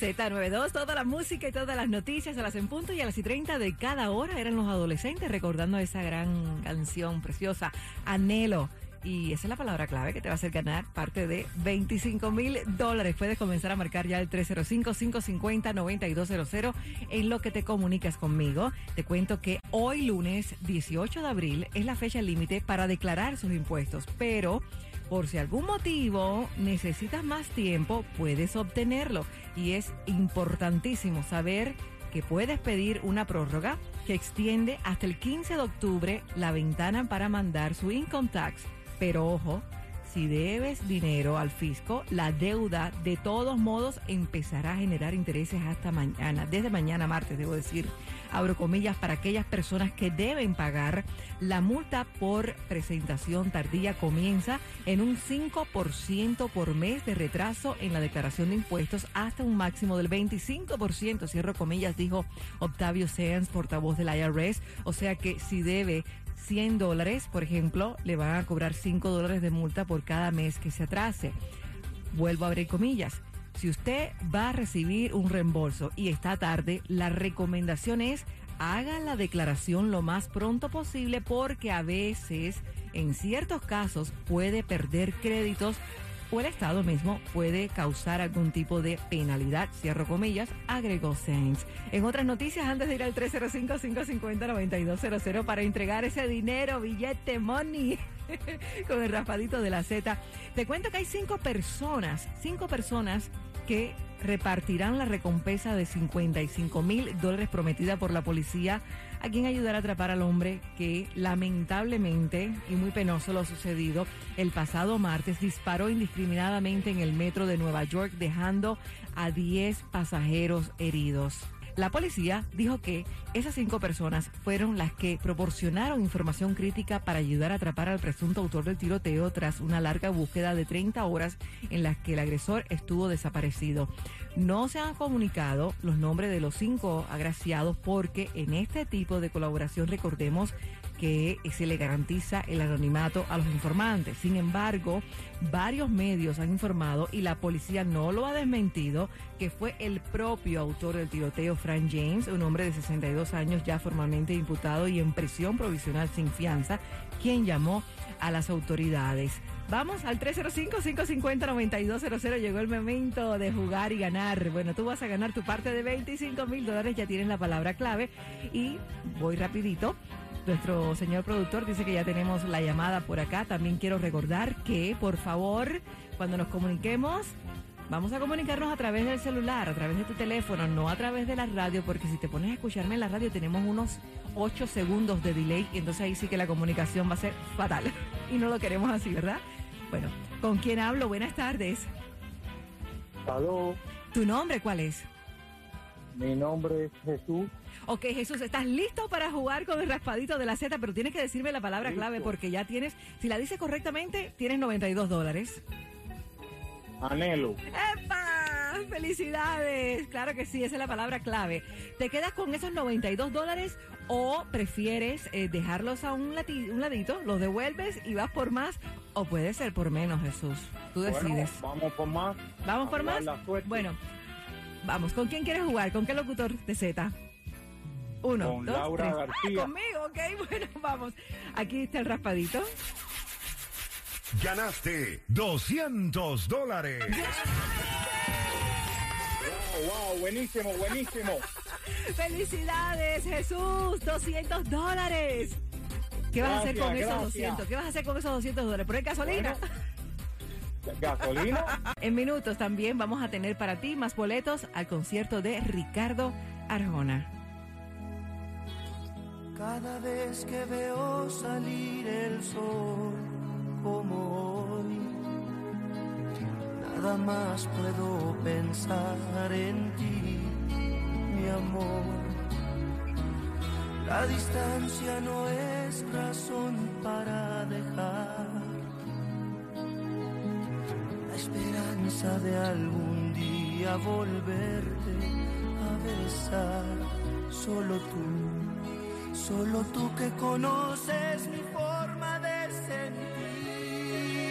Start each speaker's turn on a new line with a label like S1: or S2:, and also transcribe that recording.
S1: Z92, toda la música y todas las noticias a las en punto y a las y 30 de cada hora eran los adolescentes recordando esa gran canción preciosa, Anhelo. Y esa es la palabra clave que te va a hacer ganar parte de 25 mil dólares. Puedes comenzar a marcar ya el 305-550-9200 en lo que te comunicas conmigo. Te cuento que hoy lunes 18 de abril es la fecha límite para declarar sus impuestos, pero por si algún motivo necesitas más tiempo, puedes obtenerlo. Y es importantísimo saber que puedes pedir una prórroga que extiende hasta el 15 de octubre la ventana para mandar su income tax. Pero ojo, si debes dinero al fisco, la deuda de todos modos empezará a generar intereses hasta mañana, desde mañana martes, debo decir, abro comillas, para aquellas personas que deben pagar. La multa por presentación tardía comienza en un 5% por mes de retraso en la declaración de impuestos hasta un máximo del 25%, cierro comillas, dijo Octavio Seans, portavoz del IRS. O sea que si debe 100 dólares, por ejemplo, le van a cobrar 5 dólares de multa por cada mes que se atrase. Vuelvo a abrir comillas. Si usted va a recibir un reembolso y está tarde, la recomendación es haga la declaración lo más pronto posible porque a veces, en ciertos casos, puede perder créditos o el Estado mismo puede causar algún tipo de penalidad, cierro comillas, agregó Sainz. En otras noticias, antes de ir al 305-550-9200 para entregar ese dinero, billete, money, con el raspadito de la Z, te cuento que hay cinco personas, cinco personas que repartirán la recompensa de 55 mil dólares prometida por la policía a quien ayudar a atrapar al hombre que lamentablemente y muy penoso lo sucedido el pasado martes disparó indiscriminadamente en el metro de Nueva York dejando a 10 pasajeros heridos. La policía dijo que esas cinco personas fueron las que proporcionaron información crítica para ayudar a atrapar al presunto autor del tiroteo tras una larga búsqueda de 30 horas en las que el agresor estuvo desaparecido. No se han comunicado los nombres de los cinco agraciados porque en este tipo de colaboración recordemos que se le garantiza el anonimato a los informantes. Sin embargo, varios medios han informado y la policía no lo ha desmentido que fue el propio autor del tiroteo, Frank James, un hombre de 62 años ya formalmente imputado y en prisión provisional sin fianza, quien llamó a las autoridades. Vamos al 305-550-9200. Llegó el momento de jugar y ganar. Bueno, tú vas a ganar tu parte de 25 mil dólares. Ya tienes la palabra clave. Y voy rapidito. Nuestro señor productor dice que ya tenemos la llamada por acá. También quiero recordar que, por favor, cuando nos comuniquemos, vamos a comunicarnos a través del celular, a través de tu teléfono, no a través de la radio, porque si te pones a escucharme en la radio tenemos unos 8 segundos de delay y entonces ahí sí que la comunicación va a ser fatal. Y no lo queremos así, ¿verdad? Bueno, ¿con quién hablo? Buenas tardes.
S2: Aló,
S1: ¿Tu nombre cuál es?
S2: Mi nombre es Jesús.
S1: Ok, Jesús, ¿estás listo para jugar con el raspadito de la Z? Pero tienes que decirme la palabra
S2: Listo.
S1: clave porque ya tienes, si la dices correctamente, tienes 92 dólares.
S2: Anhelo.
S1: ¡Epa! ¡Felicidades! Claro que sí, esa es la palabra clave. ¿Te quedas con esos 92 dólares o prefieres eh, dejarlos a un, lati- un ladito, los devuelves y vas por más? O puede ser por menos, Jesús. Tú decides.
S2: Bueno, vamos por más.
S1: ¿Vamos por más? Bueno, vamos. ¿Con quién quieres jugar? ¿Con qué locutor de Z? Uno,
S2: Con
S1: dos,
S2: Laura
S1: tres.
S2: García.
S1: Ah, conmigo, ok. Bueno, vamos. Aquí está el raspadito.
S3: Ganaste 200 dólares.
S2: Wow, wow, buenísimo, buenísimo.
S1: ¡Felicidades, Jesús! 200 dólares. ¿Qué vas a hacer
S2: Gracias,
S1: con esos
S2: gracias.
S1: 200? ¿Qué vas a hacer con esos 200 dólares? ¿Poner gasolina?
S2: Gasolina.
S1: En minutos también vamos a tener para ti más boletos al concierto de Ricardo Arjona.
S4: Cada vez que veo salir el sol como hoy, nada más puedo pensar en ti, mi amor. La distancia no es razón para dejar esperanza de algún día volverte a besar. Solo tú, solo tú que conoces mi forma